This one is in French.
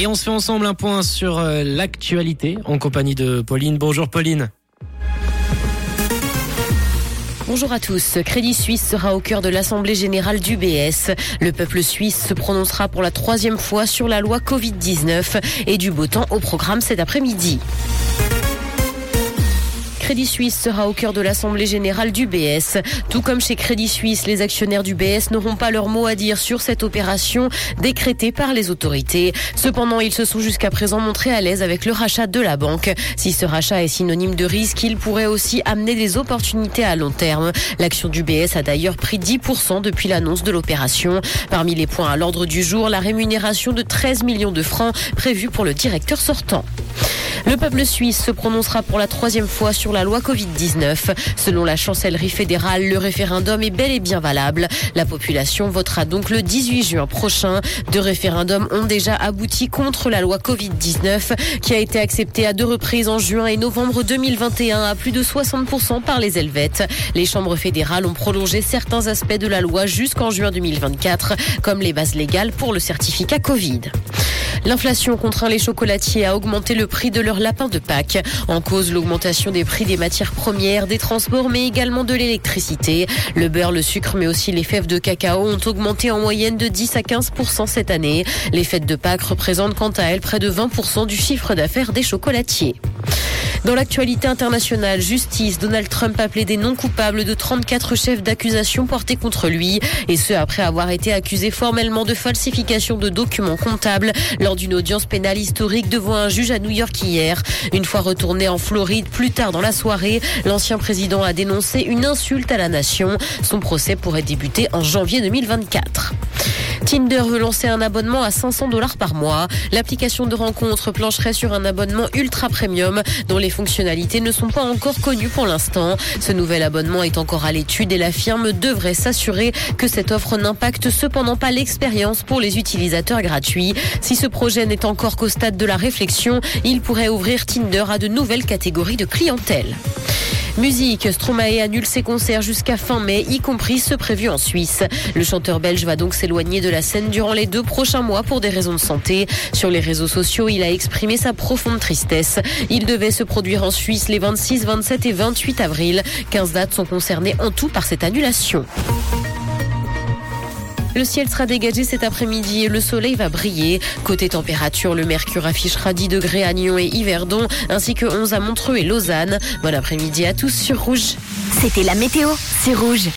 Et on se fait ensemble un point sur euh, l'actualité en compagnie de Pauline. Bonjour Pauline. Bonjour à tous. Crédit Suisse sera au cœur de l'Assemblée générale du BS. Le peuple suisse se prononcera pour la troisième fois sur la loi Covid-19 et du beau temps au programme cet après-midi. Crédit Suisse sera au cœur de l'Assemblée générale du BS. Tout comme chez Crédit Suisse, les actionnaires du BS n'auront pas leur mot à dire sur cette opération décrétée par les autorités. Cependant, ils se sont jusqu'à présent montrés à l'aise avec le rachat de la banque. Si ce rachat est synonyme de risque, il pourrait aussi amener des opportunités à long terme. L'action du BS a d'ailleurs pris 10% depuis l'annonce de l'opération. Parmi les points à l'ordre du jour, la rémunération de 13 millions de francs prévue pour le directeur sortant. Le peuple suisse se prononcera pour la troisième fois sur la loi Covid-19. Selon la chancellerie fédérale, le référendum est bel et bien valable. La population votera donc le 18 juin prochain. Deux référendums ont déjà abouti contre la loi Covid-19 qui a été acceptée à deux reprises en juin et novembre 2021 à plus de 60% par les Helvètes. Les chambres fédérales ont prolongé certains aspects de la loi jusqu'en juin 2024, comme les bases légales pour le certificat Covid. L'inflation contraint les chocolatiers à augmenter le prix de leur lapin de Pâques. En cause, l'augmentation des prix des matières premières, des transports, mais également de l'électricité. Le beurre, le sucre, mais aussi les fèves de cacao ont augmenté en moyenne de 10 à 15% cette année. Les fêtes de Pâques représentent quant à elles près de 20% du chiffre d'affaires des chocolatiers. Dans l'actualité internationale, justice, Donald Trump a plaidé non coupable de 34 chefs d'accusation portés contre lui, et ce après avoir été accusé formellement de falsification de documents comptables lors d'une audience pénale historique devant un juge à New York hier. Une fois retourné en Floride plus tard dans la soirée, l'ancien président a dénoncé une insulte à la nation. Son procès pourrait débuter en janvier 2024. Tinder veut lancer un abonnement à 500 dollars par mois. L'application de rencontre plancherait sur un abonnement ultra premium dont les fonctionnalités ne sont pas encore connues pour l'instant. Ce nouvel abonnement est encore à l'étude et la firme devrait s'assurer que cette offre n'impacte cependant pas l'expérience pour les utilisateurs gratuits. Si ce projet n'est encore qu'au stade de la réflexion, il pourrait ouvrir Tinder à de nouvelles catégories de clientèle. Musique, Stromae annule ses concerts jusqu'à fin mai, y compris ceux prévus en Suisse. Le chanteur belge va donc s'éloigner de la scène durant les deux prochains mois pour des raisons de santé. Sur les réseaux sociaux, il a exprimé sa profonde tristesse. Il devait se produire en Suisse les 26, 27 et 28 avril. 15 dates sont concernées en tout par cette annulation. Le ciel sera dégagé cet après-midi et le soleil va briller. Côté température, le mercure affichera 10 degrés à Nyon et Yverdon, ainsi que 11 à Montreux et Lausanne. Bon après-midi à tous sur Rouge. C'était la météo, c'est Rouge.